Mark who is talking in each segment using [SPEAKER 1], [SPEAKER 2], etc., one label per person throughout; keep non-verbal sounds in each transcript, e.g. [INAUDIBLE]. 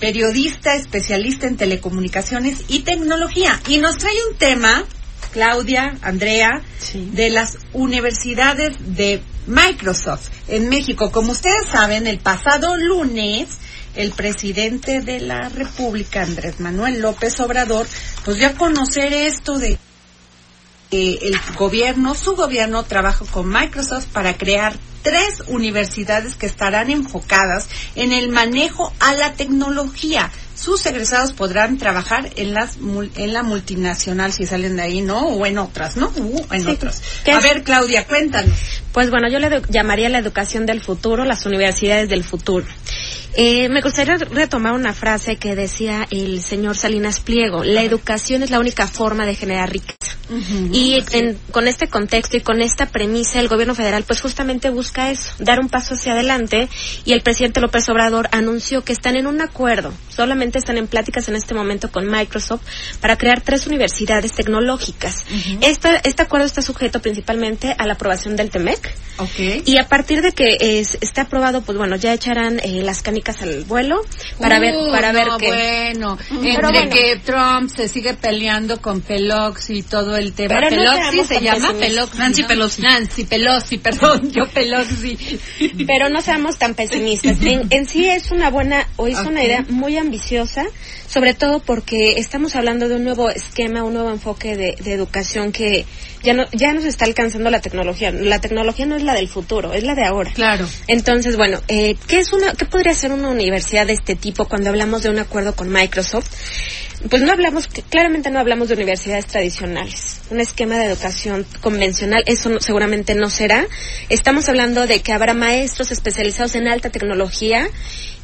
[SPEAKER 1] Periodista especialista en telecomunicaciones y tecnología. Y nos trae un tema, Claudia, Andrea, de las universidades de Microsoft en México. Como ustedes saben, el pasado lunes el presidente de la República, Andrés Manuel López Obrador, pues dio a conocer esto de que el gobierno, su gobierno trabaja con Microsoft para crear tres universidades que estarán enfocadas en el manejo a la tecnología. Sus egresados podrán trabajar en las en la multinacional si salen de ahí, ¿no? O en otras, ¿no? Uh, en otras. A ver, Claudia, cuéntanos.
[SPEAKER 2] Pues bueno, yo le llamaría la educación del futuro, las universidades del futuro. Eh, me gustaría retomar una frase que decía el señor Salinas Pliego. La educación es la única forma de generar riqueza. Y con este contexto y con esta premisa, el gobierno federal pues justamente busca eso, dar un paso hacia adelante. Y el presidente López Obrador anunció que están en un acuerdo, solamente están en pláticas en este momento con Microsoft para crear tres universidades tecnológicas. este acuerdo está sujeto principalmente a la aprobación del TEMEC. Y a partir de que esté aprobado, pues bueno, ya echarán eh, las canicas al vuelo para ver
[SPEAKER 1] Uh,
[SPEAKER 2] para ver
[SPEAKER 1] no,
[SPEAKER 2] qué
[SPEAKER 1] bueno, entre
[SPEAKER 2] bueno.
[SPEAKER 1] que Trump se sigue peleando con Pelosi y todo el tema.
[SPEAKER 2] Pero no
[SPEAKER 1] Pelosi
[SPEAKER 2] seamos
[SPEAKER 1] se llama. Pelosi.
[SPEAKER 3] Nancy
[SPEAKER 1] ¿no?
[SPEAKER 3] Pelosi.
[SPEAKER 1] Nancy Pelosi, [LAUGHS] perdón, yo Pelosi.
[SPEAKER 2] pero no seamos tan pesimistas. En, en sí es una buena o es una idea muy ambiciosa, sobre todo porque estamos hablando de un nuevo esquema, un nuevo enfoque de, de educación que ya no ya nos está alcanzando la tecnología. La tecnología no es la del futuro, es la de ahora.
[SPEAKER 1] Claro.
[SPEAKER 2] Entonces, bueno, eh, ¿qué es una, qué podría ser una universidad de este tipo cuando hablamos de un acuerdo con Microsoft? Pues no hablamos, claramente no hablamos de universidades tradicionales. Un esquema de educación convencional, eso no- seguramente no será. Estamos hablando de que habrá maestros especializados en alta tecnología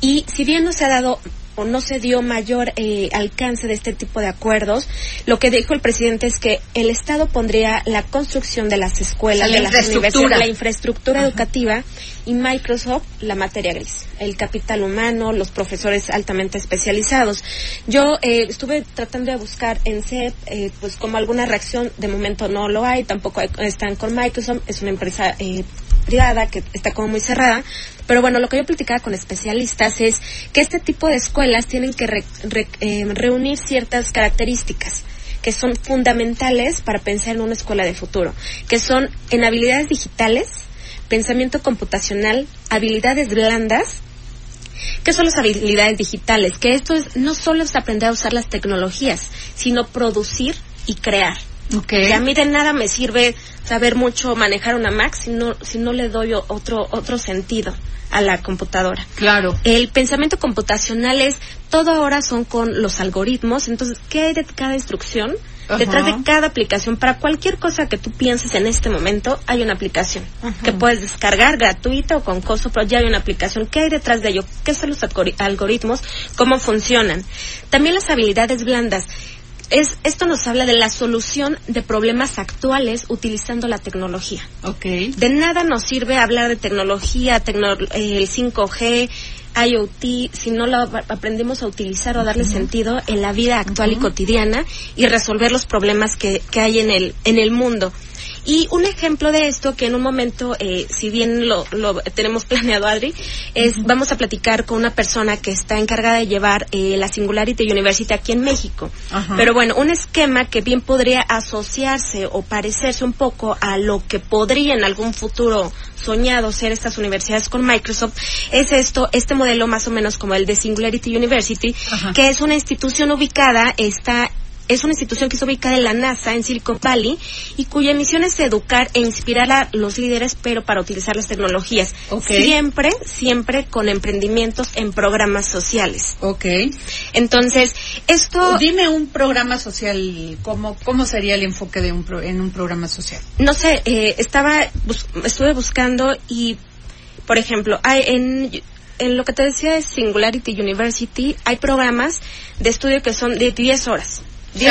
[SPEAKER 2] y si bien no se ha dado o no se dio mayor eh, alcance de este tipo de acuerdos, lo que dijo el presidente es que el Estado pondría la construcción de las escuelas,
[SPEAKER 1] La
[SPEAKER 2] de las universidades, la infraestructura educativa y Microsoft la materia gris, el capital humano, los profesores altamente especializados. Yo eh, estuve tratando de buscar en CEP, eh, pues como alguna reacción, de momento no lo hay, tampoco hay- están con Microsoft, es una empresa eh, privada que está como muy cerrada. Pero bueno, lo que yo platicaba con especialistas es que este tipo de escuelas tienen que re- re- eh, reunir ciertas características que son fundamentales para pensar en una escuela de futuro, que son en habilidades digitales, pensamiento computacional, habilidades blandas. ¿Qué son las habilidades digitales? Que esto es, no solo es aprender a usar las tecnologías, sino producir y crear.
[SPEAKER 1] Okay.
[SPEAKER 2] Y a mí de nada me sirve saber mucho manejar una Mac si no, si no le doy otro, otro sentido a la computadora.
[SPEAKER 1] Claro.
[SPEAKER 2] El pensamiento computacional es, todo ahora son con los algoritmos, entonces, ¿qué hay de cada instrucción?
[SPEAKER 1] Ajá.
[SPEAKER 2] Detrás de cada aplicación, para cualquier cosa que tú pienses en este momento, hay una aplicación que puedes descargar gratuita o con costo, pero ya hay una aplicación. ¿Qué hay detrás de ello? ¿Qué son los algori- algoritmos? ¿Cómo funcionan? También las habilidades blandas. Es, esto nos habla de la solución de problemas actuales utilizando la tecnología.
[SPEAKER 1] Ok.
[SPEAKER 2] De nada nos sirve hablar de tecnología, tecno- eh, el 5G, IoT, si no lo ap- aprendemos a utilizar o a darle sentido en la vida actual y cotidiana y resolver los problemas que, que hay en el, en el mundo. Y un ejemplo de esto, que en un momento, eh, si bien lo, lo tenemos [LAUGHS] planeado, Adri, es vamos a platicar con una persona que está encargada de llevar eh, la Singularity University aquí en México. Pero bueno, un esquema que bien podría asociarse o parecerse un poco a lo que podría en algún futuro soñado ser estas universidades con Microsoft, es esto, este modelo más o menos como el de Singularity University,
[SPEAKER 1] Ajá.
[SPEAKER 2] que es una institución ubicada, está es una institución que está ubicada en la NASA, en Silicon Valley, y cuya misión es educar e inspirar a los líderes, pero para utilizar las tecnologías.
[SPEAKER 1] Ok.
[SPEAKER 2] Siempre, siempre con emprendimientos en programas sociales.
[SPEAKER 1] Ok.
[SPEAKER 2] Entonces, esto...
[SPEAKER 1] Dime un programa social, ¿cómo, cómo sería el enfoque de un pro- en un programa social?
[SPEAKER 2] no sé, eh, estaba, bus- estuve buscando y, por ejemplo, hay en, en lo que te decía es Singularity University, hay programas de estudio que son de 10 horas.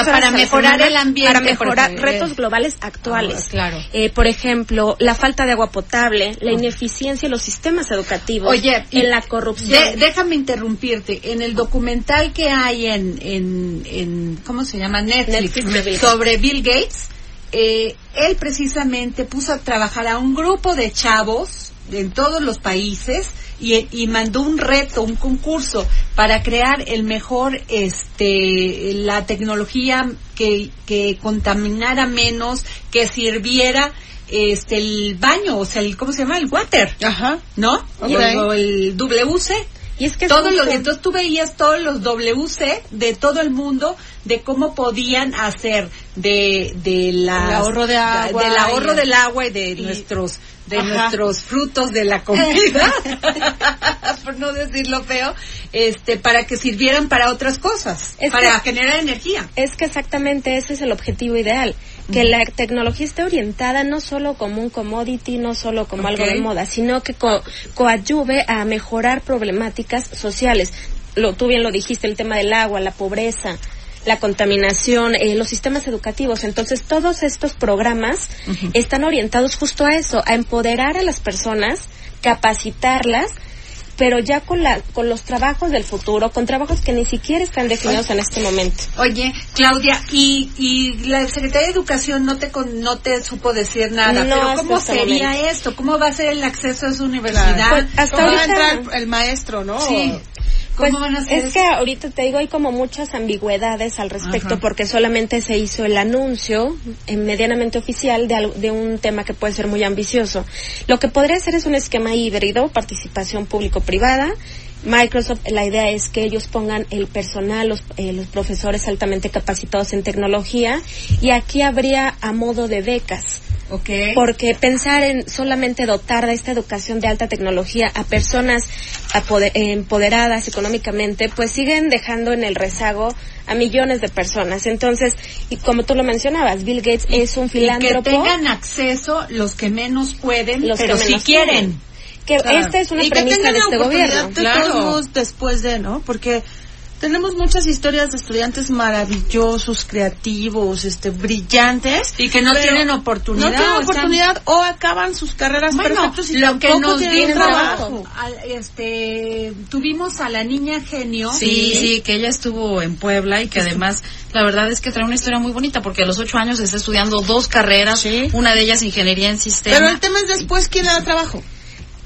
[SPEAKER 1] Para mejorar el ambiente.
[SPEAKER 2] Para mejorar retos globales actuales.
[SPEAKER 1] Ah, claro.
[SPEAKER 2] Eh, por ejemplo, la falta de agua potable, la ineficiencia en los sistemas educativos,
[SPEAKER 1] Oye,
[SPEAKER 2] en la corrupción.
[SPEAKER 1] déjame interrumpirte. En el documental que hay en, en, en ¿cómo se llama? Netflix,
[SPEAKER 2] Netflix.
[SPEAKER 1] sobre Bill Gates, eh, él precisamente puso a trabajar a un grupo de chavos en todos los países y, y mandó un reto, un concurso para crear el mejor, este, la tecnología que, que contaminara menos, que sirviera este el baño, o sea, el, ¿cómo se llama? El water,
[SPEAKER 3] Ajá.
[SPEAKER 1] ¿no?
[SPEAKER 3] Ok.
[SPEAKER 1] O el WC.
[SPEAKER 2] Y es que
[SPEAKER 1] Todos los, entonces tú veías todos los WC de todo el mundo de cómo podían hacer de, de
[SPEAKER 3] El ahorro de agua
[SPEAKER 1] del ahorro
[SPEAKER 3] y-
[SPEAKER 1] del agua y de
[SPEAKER 3] y-
[SPEAKER 1] nuestros de
[SPEAKER 3] Ajá.
[SPEAKER 1] nuestros frutos de la comida [LAUGHS] por no decirlo feo este para que sirvieran para otras cosas
[SPEAKER 2] Es
[SPEAKER 1] para
[SPEAKER 2] que-
[SPEAKER 1] generar energía.
[SPEAKER 2] Es que exactamente ese es el objetivo ideal, que la tecnología esté orientada no solo como un commodity, no solo como algo de moda, sino que co- coadyuve a mejorar problemáticas sociales. Lo, tú bien lo dijiste, el tema del agua, la pobreza, la contaminación, eh, los sistemas educativos. Entonces, todos estos programas están orientados justo a eso, a empoderar a las personas, capacitarlas, pero ya con, la, con los trabajos del futuro, con trabajos que ni siquiera están definidos en este momento.
[SPEAKER 1] Oye, Claudia, y, y la Secretaría de Educación no te con- no te supo decir nada,
[SPEAKER 2] No,
[SPEAKER 1] pero ¿cómo
[SPEAKER 2] este
[SPEAKER 1] sería
[SPEAKER 2] momento.
[SPEAKER 1] esto? ¿Cómo va a ser el acceso a su universidad?
[SPEAKER 2] Pues, hasta
[SPEAKER 3] ¿Cómo va a
[SPEAKER 2] ahorita-
[SPEAKER 3] entrar el maestro, no?
[SPEAKER 1] Sí. ¿Cómo
[SPEAKER 2] Pues
[SPEAKER 1] van a hacer
[SPEAKER 2] es que ahorita te digo hay como muchas ambigüedades al respecto
[SPEAKER 1] Ajá.
[SPEAKER 2] porque solamente se hizo el anuncio eh, medianamente oficial de, al- de un tema que puede ser muy ambicioso. Lo que podría ser es un esquema híbrido, participación público-privada. Microsoft, la idea es que ellos pongan el personal, los, eh, los profesores altamente capacitados en tecnología y aquí habría a modo de becas.
[SPEAKER 1] Ok.
[SPEAKER 2] Porque pensar en solamente dotar de esta educación de alta tecnología a personas apode- empoderadas económicamente, pues siguen dejando en el rezago a millones de personas. Entonces, y como tú lo mencionabas, Bill Gates es un
[SPEAKER 1] Y que
[SPEAKER 2] filántropo.
[SPEAKER 1] tengan acceso los que menos pueden,
[SPEAKER 2] los
[SPEAKER 1] pero
[SPEAKER 2] que
[SPEAKER 1] si
[SPEAKER 2] menos
[SPEAKER 1] quieren.
[SPEAKER 2] Que
[SPEAKER 3] Claro.
[SPEAKER 2] esta es una
[SPEAKER 3] y que
[SPEAKER 2] premisa
[SPEAKER 3] tengan
[SPEAKER 2] de este gobierno.
[SPEAKER 3] de
[SPEAKER 1] Claro.
[SPEAKER 3] después de, ¿no? Porque tenemos muchas historias de estudiantes maravillosos, creativos, este, brillantes.
[SPEAKER 1] Y que no tienen oportunidad,
[SPEAKER 3] No tienen
[SPEAKER 1] o están-
[SPEAKER 3] oportunidad o acaban sus carreras
[SPEAKER 1] Bueno,
[SPEAKER 3] perfectos y
[SPEAKER 1] lo que nos
[SPEAKER 3] tienen trabajo.
[SPEAKER 1] al- este, tuvimos a la niña genio.
[SPEAKER 4] Sí, sí, que ella estuvo en Puebla y que además la verdad es que trae una historia muy bonita porque a los ocho años está estudiando dos carreras,
[SPEAKER 3] Sí.
[SPEAKER 4] una de ellas ingeniería en sistemas.
[SPEAKER 3] Pero el tema es después quién le da trabajo.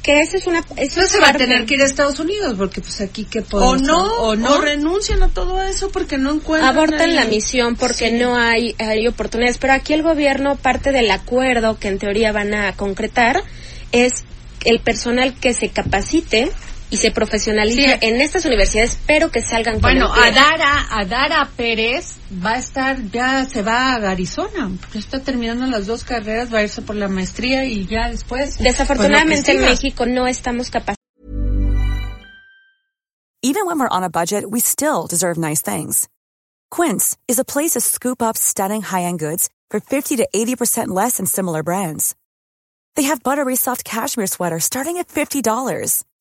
[SPEAKER 2] Que esa es una... Eso
[SPEAKER 1] No se va a tener que ir a Estados Unidos porque pues aquí qué
[SPEAKER 3] O no,
[SPEAKER 1] o
[SPEAKER 3] o
[SPEAKER 1] no.
[SPEAKER 3] renuncian a todo eso porque no encuentran.
[SPEAKER 2] abortan
[SPEAKER 3] ahí-
[SPEAKER 2] la misión porque no hay, hay oportunidades. Pero aquí el gobierno, parte del acuerdo que en teoría van a concretar, es el personal que se capacite y se profesionalice
[SPEAKER 1] Sí.
[SPEAKER 2] en estas universidades, pero que salgan con
[SPEAKER 1] Bueno. Adara, Adara Pérez va a estar, ya se va a Arizona, ya está terminando las dos carreras, va a irse por la maestría y ya después.
[SPEAKER 2] Desafortunadamente
[SPEAKER 1] pues,
[SPEAKER 2] en
[SPEAKER 1] que siga.
[SPEAKER 2] México no estamos capacitados
[SPEAKER 5] Even when we're on a budget, we still deserve nice things. Quince is a place to scoop up stunning high-end goods for 50 to 80% less than similar brands. They have buttery soft cashmere sweaters starting at $50,